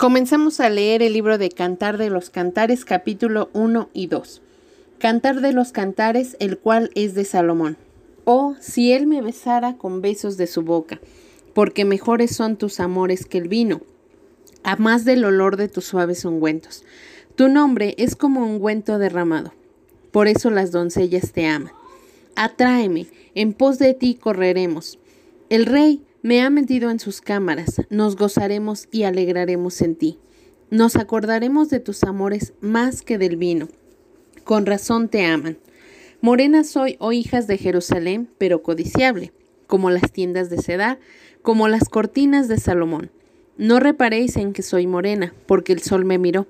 Comenzamos a leer el libro de Cantar de los Cantares, capítulo 1 y 2. Cantar de los Cantares, el cual es de Salomón. Oh, si él me besara con besos de su boca, porque mejores son tus amores que el vino, a más del olor de tus suaves ungüentos. Tu nombre es como ungüento derramado, por eso las doncellas te aman. Atráeme, en pos de ti correremos. El rey me ha metido en sus cámaras, nos gozaremos y alegraremos en ti. Nos acordaremos de tus amores más que del vino. Con razón te aman. Morena soy, oh hijas de Jerusalén, pero codiciable, como las tiendas de Cedar, como las cortinas de Salomón. No reparéis en que soy morena, porque el sol me miró.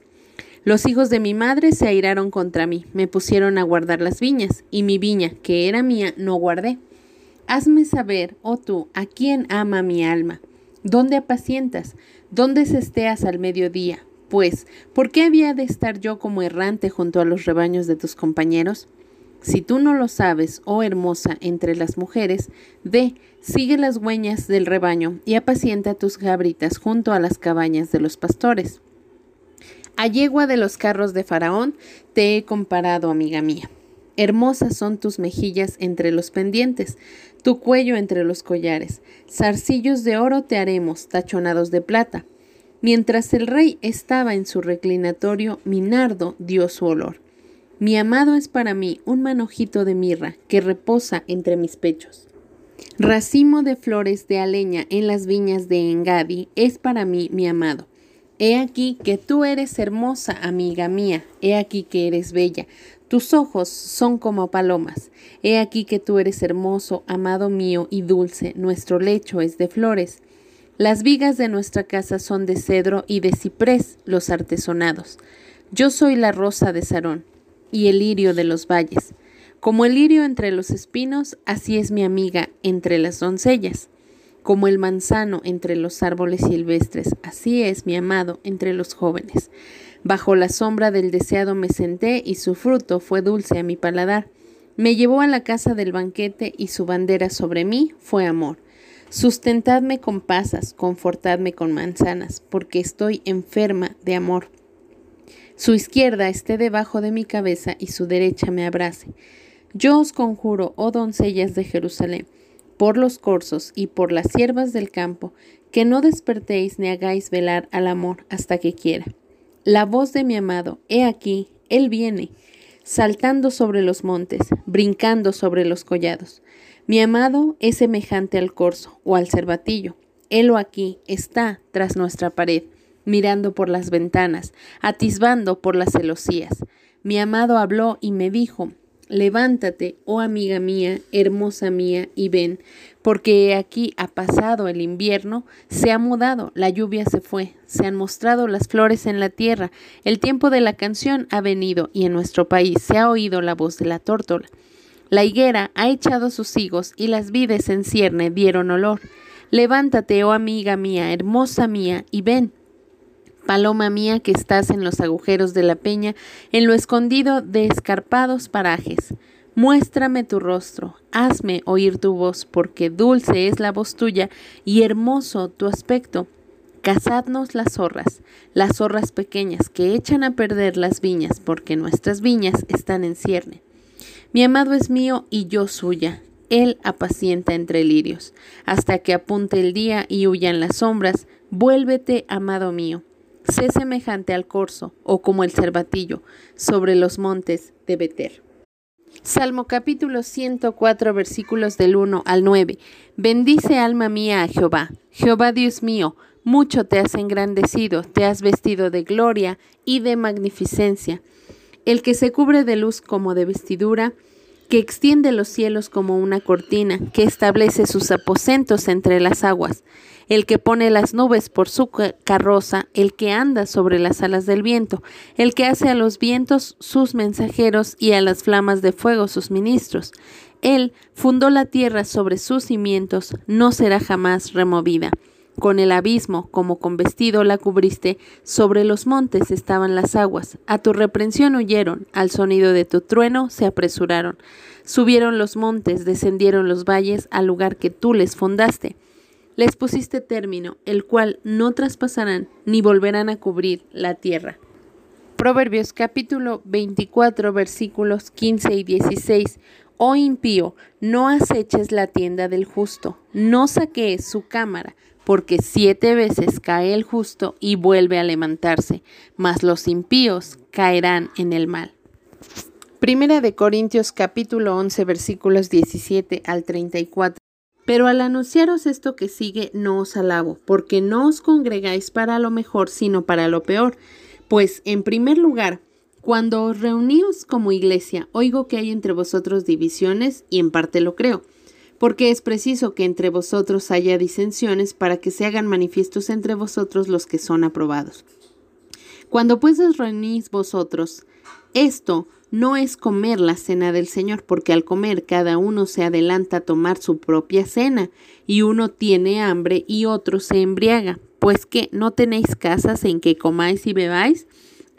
Los hijos de mi madre se airaron contra mí, me pusieron a guardar las viñas, y mi viña, que era mía, no guardé. Hazme saber, oh tú, a quién ama mi alma. ¿Dónde apacientas? ¿Dónde cesteas al mediodía? Pues, ¿por qué había de estar yo como errante junto a los rebaños de tus compañeros? Si tú no lo sabes, oh hermosa entre las mujeres, ve, sigue las hueñas del rebaño y apacienta tus gabritas junto a las cabañas de los pastores. A yegua de los carros de Faraón te he comparado, amiga mía. Hermosas son tus mejillas entre los pendientes, tu cuello entre los collares. Zarcillos de oro te haremos, tachonados de plata. Mientras el rey estaba en su reclinatorio, Minardo dio su olor. Mi amado es para mí un manojito de mirra que reposa entre mis pechos. Racimo de flores de aleña en las viñas de Engadi es para mí mi amado. He aquí que tú eres hermosa, amiga mía, he aquí que eres bella, tus ojos son como palomas. He aquí que tú eres hermoso, amado mío y dulce, nuestro lecho es de flores. Las vigas de nuestra casa son de cedro y de ciprés los artesonados. Yo soy la rosa de Sarón y el lirio de los valles. Como el lirio entre los espinos, así es mi amiga entre las doncellas. Como el manzano entre los árboles silvestres, así es mi amado entre los jóvenes. Bajo la sombra del deseado me senté y su fruto fue dulce a mi paladar. Me llevó a la casa del banquete y su bandera sobre mí fue amor. Sustentadme con pasas, confortadme con manzanas, porque estoy enferma de amor. Su izquierda esté debajo de mi cabeza y su derecha me abrace. Yo os conjuro, oh doncellas de Jerusalén, por los corzos y por las siervas del campo, que no despertéis ni hagáis velar al amor hasta que quiera. La voz de mi amado, he aquí, él viene, saltando sobre los montes, brincando sobre los collados. Mi amado es semejante al corzo o al cervatillo. Helo aquí, está tras nuestra pared, mirando por las ventanas, atisbando por las celosías. Mi amado habló y me dijo, Levántate, oh amiga mía, hermosa mía, y ven, porque aquí ha pasado el invierno, se ha mudado, la lluvia se fue, se han mostrado las flores en la tierra, el tiempo de la canción ha venido, y en nuestro país se ha oído la voz de la tórtola. La higuera ha echado sus higos, y las vides en cierne dieron olor. Levántate, oh amiga mía, hermosa mía, y ven, paloma mía que estás en los agujeros de la peña, en lo escondido de escarpados parajes. Muéstrame tu rostro, hazme oír tu voz, porque dulce es la voz tuya y hermoso tu aspecto. Cazadnos las zorras, las zorras pequeñas que echan a perder las viñas, porque nuestras viñas están en cierne. Mi amado es mío y yo suya. Él apacienta entre lirios, hasta que apunte el día y huyan las sombras. Vuélvete, amado mío sé semejante al corzo o como el cervatillo sobre los montes de Beter. Salmo capítulo 104 versículos del 1 al 9. Bendice alma mía a Jehová. Jehová Dios mío, mucho te has engrandecido, te has vestido de gloria y de magnificencia. El que se cubre de luz como de vestidura, que extiende los cielos como una cortina, que establece sus aposentos entre las aguas el que pone las nubes por su carroza, el que anda sobre las alas del viento, el que hace a los vientos sus mensajeros y a las flamas de fuego sus ministros. Él fundó la tierra sobre sus cimientos, no será jamás removida. Con el abismo, como con vestido la cubriste, sobre los montes estaban las aguas, a tu reprensión huyeron, al sonido de tu trueno se apresuraron. Subieron los montes, descendieron los valles al lugar que tú les fundaste. Les pusiste término, el cual no traspasarán ni volverán a cubrir la tierra. Proverbios capítulo 24 versículos 15 y 16. Oh impío, no aceches la tienda del justo, no saquees su cámara, porque siete veces cae el justo y vuelve a levantarse, mas los impíos caerán en el mal. Primera de Corintios capítulo 11 versículos 17 al 34. Pero al anunciaros esto que sigue, no os alabo, porque no os congregáis para lo mejor, sino para lo peor. Pues, en primer lugar, cuando os reuníos como iglesia, oigo que hay entre vosotros divisiones, y en parte lo creo, porque es preciso que entre vosotros haya disensiones para que se hagan manifiestos entre vosotros los que son aprobados. Cuando pues os reunís vosotros, esto no es comer la cena del Señor, porque al comer cada uno se adelanta a tomar su propia cena, y uno tiene hambre y otro se embriaga. Pues que no tenéis casas en que comáis y bebáis,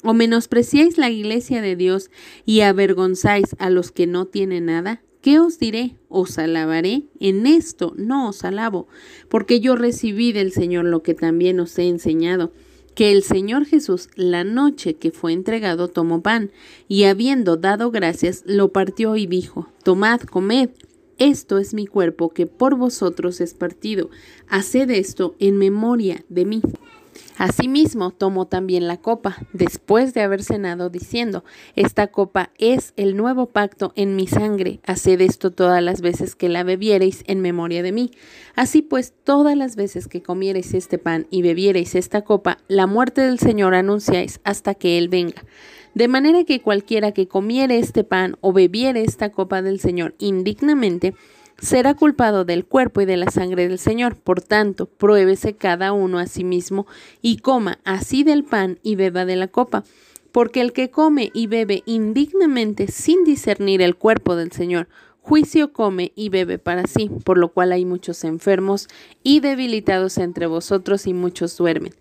o menospreciáis la iglesia de Dios y avergonzáis a los que no tienen nada. ¿Qué os diré? ¿Os alabaré? En esto no os alabo, porque yo recibí del Señor lo que también os he enseñado que el Señor Jesús, la noche que fue entregado, tomó pan, y habiendo dado gracias, lo partió y dijo, Tomad, comed, esto es mi cuerpo que por vosotros es partido, haced esto en memoria de mí. Asimismo, tomó también la copa, después de haber cenado, diciendo, Esta copa es el nuevo pacto en mi sangre, haced esto todas las veces que la bebiereis en memoria de mí. Así pues, todas las veces que comiereis este pan y bebiereis esta copa, la muerte del Señor anunciáis hasta que Él venga. De manera que cualquiera que comiere este pan o bebiere esta copa del Señor indignamente, será culpado del cuerpo y de la sangre del Señor. Por tanto, pruébese cada uno a sí mismo y coma así del pan y beba de la copa. Porque el que come y bebe indignamente sin discernir el cuerpo del Señor, juicio come y bebe para sí, por lo cual hay muchos enfermos y debilitados entre vosotros y muchos duermen.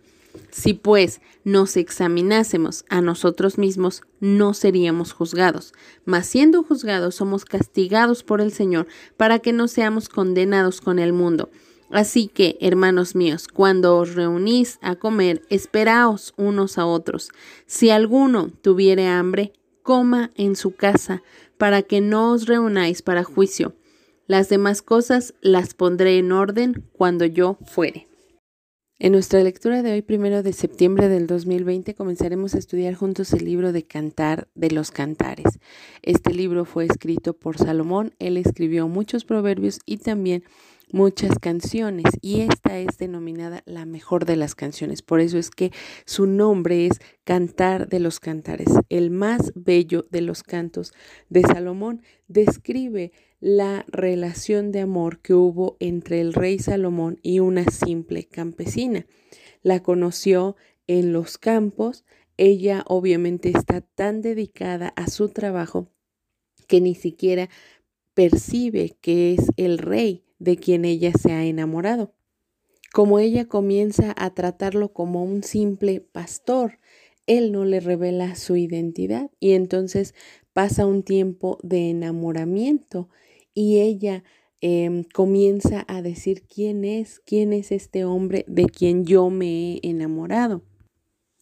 Si pues nos examinásemos a nosotros mismos, no seríamos juzgados, mas siendo juzgados somos castigados por el Señor para que no seamos condenados con el mundo. Así que, hermanos míos, cuando os reunís a comer, esperaos unos a otros. Si alguno tuviere hambre, coma en su casa, para que no os reunáis para juicio. Las demás cosas las pondré en orden cuando yo fuere. En nuestra lectura de hoy, primero de septiembre del 2020, comenzaremos a estudiar juntos el libro de Cantar de los Cantares. Este libro fue escrito por Salomón, él escribió muchos proverbios y también muchas canciones y esta es denominada la mejor de las canciones. Por eso es que su nombre es Cantar de los Cantares, el más bello de los cantos de Salomón. Describe la relación de amor que hubo entre el rey Salomón y una simple campesina. La conoció en los campos, ella obviamente está tan dedicada a su trabajo que ni siquiera percibe que es el rey de quien ella se ha enamorado. Como ella comienza a tratarlo como un simple pastor, él no le revela su identidad y entonces pasa un tiempo de enamoramiento y ella em, comienza a decir quién es, quién es este hombre de quien yo me he enamorado.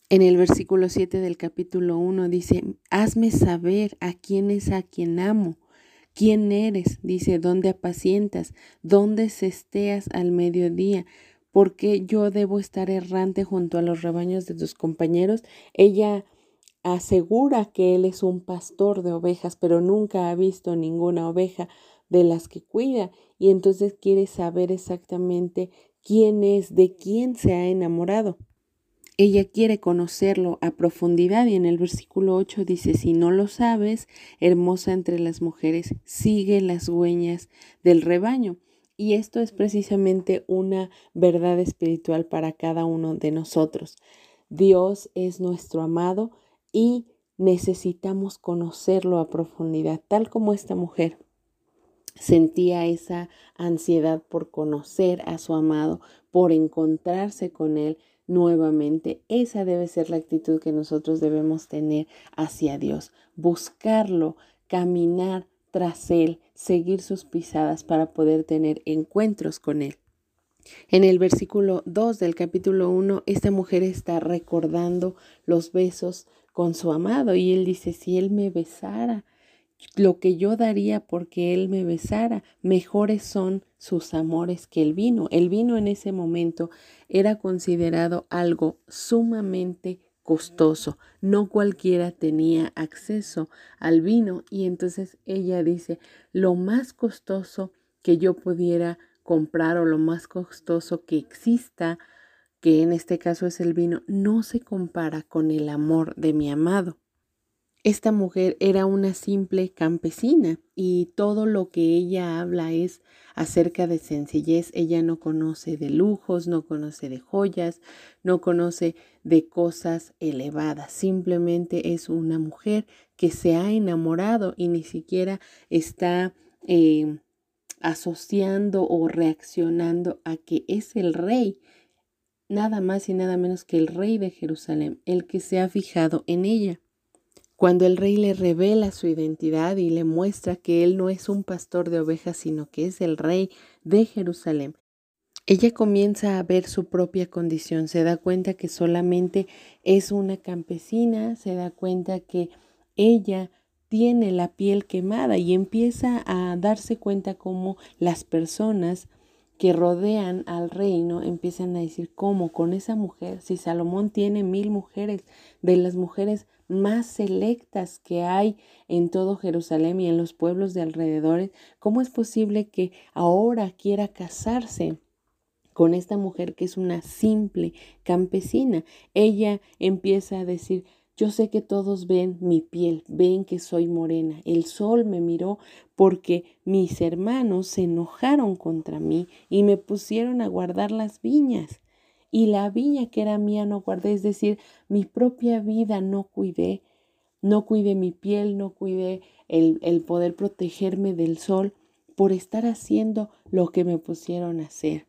En el versículo 7 del capítulo 1 dice, hazme saber a quién es a quien amo. ¿Quién eres? Dice, ¿dónde apacientas? ¿Dónde cesteas al mediodía? ¿Por qué yo debo estar errante junto a los rebaños de tus compañeros? Ella asegura que él es un pastor de ovejas, pero nunca ha visto ninguna oveja de las que cuida y entonces quiere saber exactamente quién es, de quién se ha enamorado. Ella quiere conocerlo a profundidad y en el versículo 8 dice, si no lo sabes, hermosa entre las mujeres, sigue las hueñas del rebaño. Y esto es precisamente una verdad espiritual para cada uno de nosotros. Dios es nuestro amado y necesitamos conocerlo a profundidad, tal como esta mujer sentía esa ansiedad por conocer a su amado, por encontrarse con él nuevamente. Esa debe ser la actitud que nosotros debemos tener hacia Dios, buscarlo, caminar tras él, seguir sus pisadas para poder tener encuentros con él. En el versículo 2 del capítulo 1, esta mujer está recordando los besos con su amado y él dice, si él me besara, lo que yo daría porque él me besara, mejores son sus amores que el vino. El vino en ese momento era considerado algo sumamente costoso. No cualquiera tenía acceso al vino y entonces ella dice, lo más costoso que yo pudiera comprar o lo más costoso que exista, que en este caso es el vino, no se compara con el amor de mi amado. Esta mujer era una simple campesina y todo lo que ella habla es acerca de sencillez. Ella no conoce de lujos, no conoce de joyas, no conoce de cosas elevadas. Simplemente es una mujer que se ha enamorado y ni siquiera está eh, asociando o reaccionando a que es el rey, nada más y nada menos que el rey de Jerusalén, el que se ha fijado en ella. Cuando el rey le revela su identidad y le muestra que él no es un pastor de ovejas, sino que es el rey de Jerusalén, ella comienza a ver su propia condición, se da cuenta que solamente es una campesina, se da cuenta que ella tiene la piel quemada y empieza a darse cuenta cómo las personas que rodean al reino empiezan a decir cómo con esa mujer, si Salomón tiene mil mujeres, de las mujeres más selectas que hay en todo Jerusalén y en los pueblos de alrededores, ¿cómo es posible que ahora quiera casarse? con esta mujer que es una simple campesina. Ella empieza a decir, yo sé que todos ven mi piel, ven que soy morena. El sol me miró porque mis hermanos se enojaron contra mí y me pusieron a guardar las viñas. Y la viña que era mía no guardé, es decir, mi propia vida no cuidé. No cuidé mi piel, no cuidé el, el poder protegerme del sol por estar haciendo lo que me pusieron a hacer.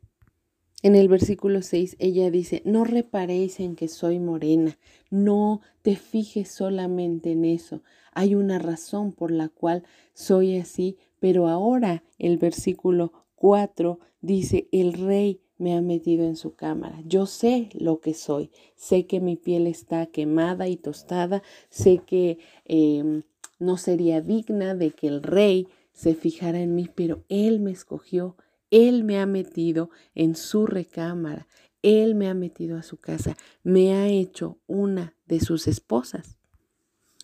En el versículo 6 ella dice, no reparéis en que soy morena, no te fijes solamente en eso, hay una razón por la cual soy así, pero ahora el versículo 4 dice, el rey me ha metido en su cámara, yo sé lo que soy, sé que mi piel está quemada y tostada, sé que em, no sería digna de que el rey se fijara en mí, pero él me escogió él me ha metido en su recámara, Él me ha metido a su casa, me ha hecho una de sus esposas.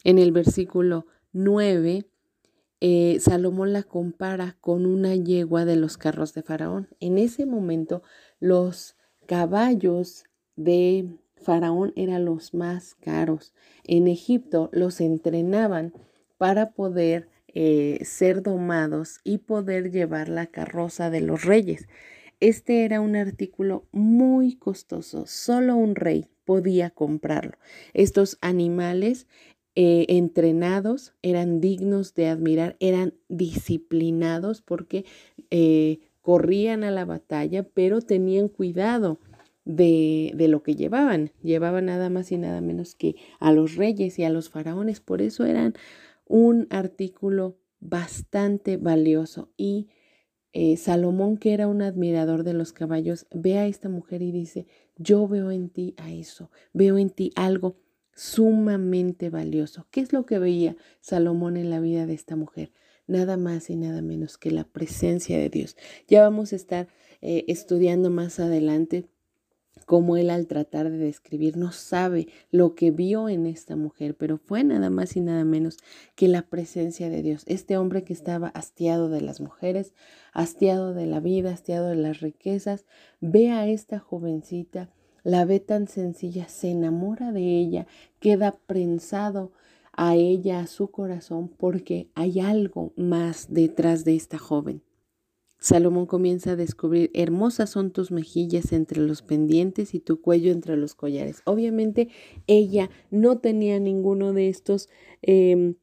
En el versículo 9, eh, Salomón la compara con una yegua de los carros de Faraón. En ese momento, los caballos de Faraón eran los más caros. En Egipto los entrenaban para poder eh, ser domados y poder llevar la carroza de los reyes. Este era un artículo muy costoso, solo un rey podía comprarlo. Estos animales eh, entrenados eran dignos de admirar, eran disciplinados porque eh, corrían a la batalla, pero tenían cuidado de, de, lo que llevaban. Llevaban nada más y nada menos que a los reyes y a los faraones, por eso eran un artículo bastante valioso. Y eh, Salomón, que era un admirador de los caballos, ve a esta mujer y dice, yo veo en ti a eso, veo en ti algo sumamente valioso. ¿Qué es lo que veía Salomón en la vida de esta mujer? Nada más y nada menos que la presencia de Dios. Ya vamos a estar eh, estudiando más adelante cómo él al tratar de describir no sabe lo que vio en esta mujer, pero fue nada más y nada menos que la presencia de Dios. Este hombre que estaba hastiado de las mujeres, hastiado de la vida, hastiado de las riquezas, ve a esta jovencita, la ve tan sencilla, se enamora de ella, queda prensado a ella, a su corazón, porque hay algo más detrás de esta joven. Salomón comienza a descubrir, hermosas son tus mejillas entre los pendientes y tu cuello entre los collares. Obviamente ella no tenía ninguno de estos em,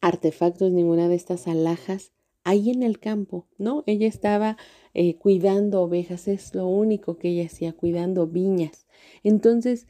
artefactos, ninguna de estas alhajas ahí en el campo, ¿no? Ella estaba eh, cuidando ovejas, es lo único que ella hacía, cuidando viñas. Entonces,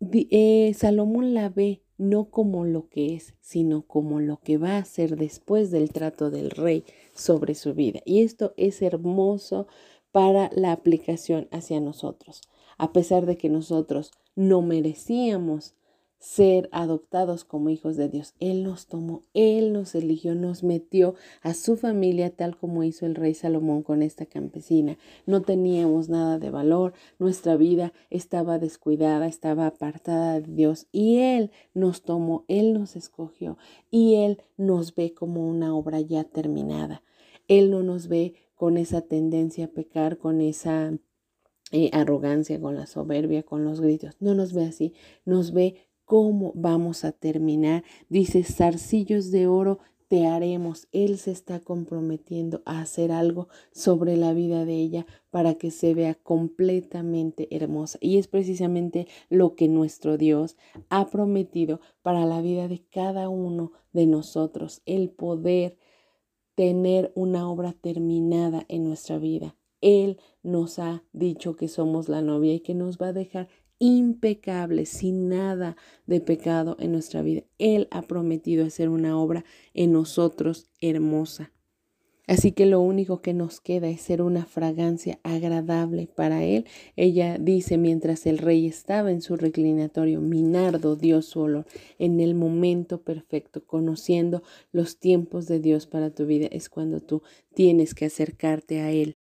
eh, Salomón la ve no como lo que es, sino como lo que va a ser después del trato del rey sobre su vida. Y esto es hermoso para la aplicación hacia nosotros. A pesar de que nosotros no merecíamos ser adoptados como hijos de Dios. Él nos tomó, Él nos eligió, nos metió a su familia tal como hizo el rey Salomón con esta campesina. No teníamos nada de valor, nuestra vida estaba descuidada, estaba apartada de Dios y Él nos tomó, Él nos escogió y Él nos ve como una obra ya terminada. Él no nos ve con esa tendencia a pecar, con esa eh, arrogancia, con la soberbia, con los gritos. No nos ve así, nos ve cómo vamos a terminar. Dice, zarcillos de oro te haremos. Él se está comprometiendo a hacer algo sobre la vida de ella para que se vea completamente hermosa. Y es precisamente lo que nuestro Dios ha prometido para la vida de cada uno de nosotros, el poder tener una obra terminada en nuestra vida. Él nos ha dicho que somos la novia y que nos va a dejar impecable, sin nada de pecado en nuestra vida. Él ha prometido hacer una obra en nosotros hermosa. Así que lo único que nos queda es ser una fragancia agradable para Él. Ella dice, mientras el rey estaba en su reclinatorio, Minardo dio su olor en el momento perfecto, conociendo los tiempos de Dios para tu vida. Es cuando tú tienes que acercarte a Él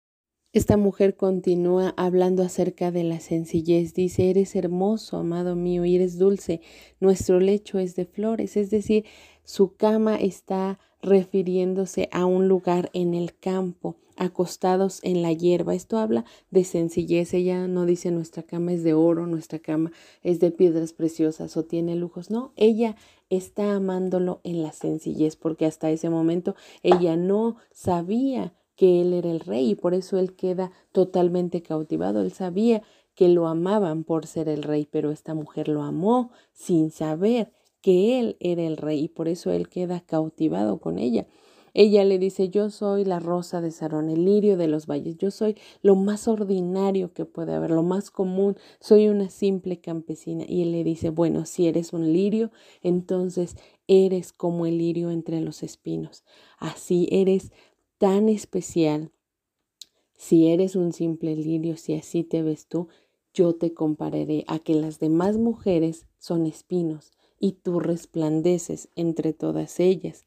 esta mujer continúa hablando acerca de la sencillez. Dice, eres hermoso, amado mío, y eres dulce. Nuestro lecho es de flores. Es decir, su cama está refiriéndose a un lugar en el campo, acostados en la hierba. Esto habla de sencillez. Ella no dice nuestra cama es de oro, nuestra cama es de piedras preciosas o tiene lujos. No, ella está amándolo en la sencillez porque hasta ese momento ella no sabía que él era el rey y por eso él queda totalmente cautivado. Él sabía que lo amaban por ser el rey, pero esta mujer lo amó sin saber que él era el rey y por eso él queda cautivado con ella. Ella le dice, yo soy la rosa de Sarón, el lirio de los valles, yo soy lo más ordinario que puede haber, lo más común, soy una simple campesina. Y él le dice, bueno, si eres un lirio, entonces eres como el lirio entre los espinos. Así eres tan especial. Si eres un simple lirio, si así te ves tú, yo te compararé a que las demás mujeres son espinos y tú resplandeces entre todas ellas.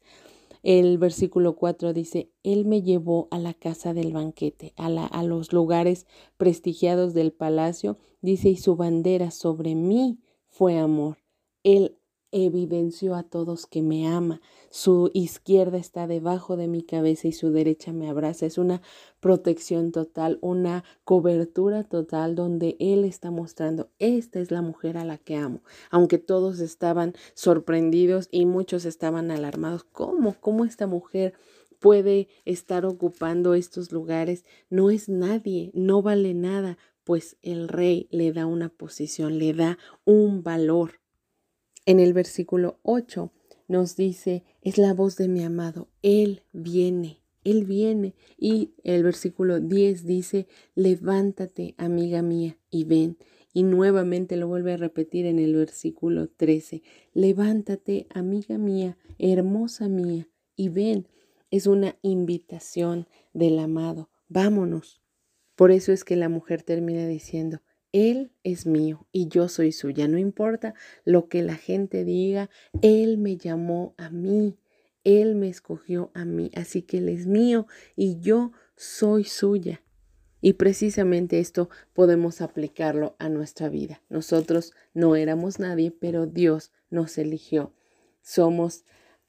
El versículo 4 dice, Él me llevó a la casa del banquete, a, los lugares prestigiados del palacio, dice, y su bandera sobre mí fue amor. Él evidenció a todos que me ama. Su izquierda está debajo de mi cabeza y su derecha me abraza. Es una protección total, una cobertura total donde Él está mostrando, esta es la mujer a la que amo. Aunque todos estaban sorprendidos y muchos estaban alarmados. ¿Cómo? ¿Cómo esta mujer? puede estar ocupando estos lugares, no es nadie, no vale nada, pues el rey le da una posición, le da un valor. En el versículo 8 nos dice, es la voz de mi amado, Él viene, Él viene. Y el versículo 10 dice, levántate, amiga mía, y ven. Y nuevamente lo vuelve a repetir en el versículo 13, levántate, amiga mía, hermosa mía, y ven. Es una invitación del amado, vámonos. Por eso es que la mujer termina diciendo, él es mío y yo soy suya. No importa lo que la gente diga, Él me llamó a mí, Él me escogió a mí, así que Él es mío y yo soy suya. Y precisamente esto podemos aplicarlo a nuestra vida. Nosotros no éramos nadie, pero Dios nos eligió. Somos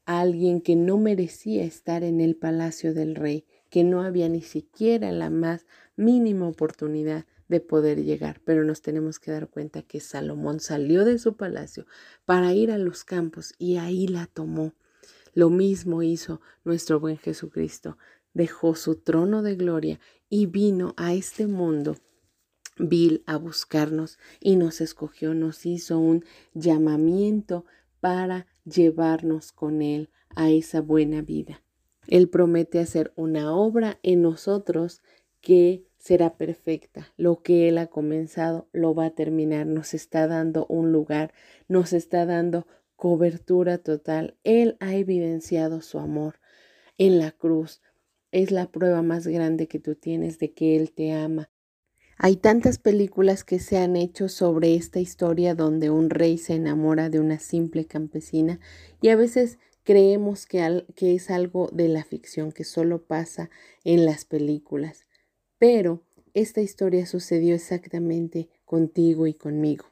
alguien que no merecía estar en el palacio del rey, que no había ni siquiera la más mínima oportunidad de poder llegar, pero nos tenemos que dar cuenta que Salomón salió de su palacio para ir a los campos y ahí la tomó. Lo mismo hizo nuestro buen Jesucristo. Dejó su trono de gloria y vino a este mundo vil a buscarnos y nos escogió, nos hizo un llamamiento para llevarnos con Él a esa buena vida. Él promete hacer una obra en nosotros que será perfecta. Lo que Él ha comenzado lo va a terminar. Nos está dando un lugar, nos está dando cobertura total. Él ha evidenciado su amor en la cruz. es la prueba más grande que tú tienes de que Él te ama. Hay tantas películas que se han hecho sobre esta historia donde un rey se enamora de una simple campesina y a veces creemos que, es algo de la ficción que solo pasa en las películas. Pero esta historia sucedió exactamente contigo y conmigo.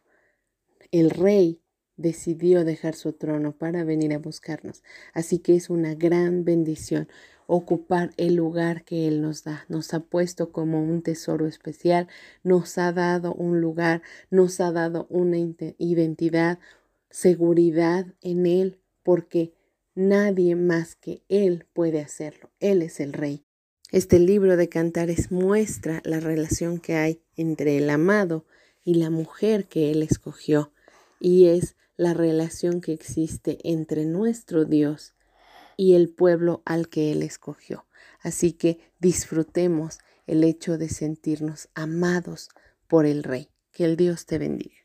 El rey decidió dejar su trono para venir a buscarnos. Así que es una gran bendición ocupar el lugar que Él nos da. Nos ha puesto como un tesoro especial, nos ha dado un lugar, nos ha dado una identidad, seguridad en Él, porque nadie más que Él puede hacerlo. Él es el Rey. Este libro de cantares muestra la relación que hay entre el amado y la mujer que Él escogió, y es la relación que existe entre nuestro Dios y el pueblo al que Él escogió. Así que disfrutemos el hecho de sentirnos amados por el Rey. Que el Dios te bendiga.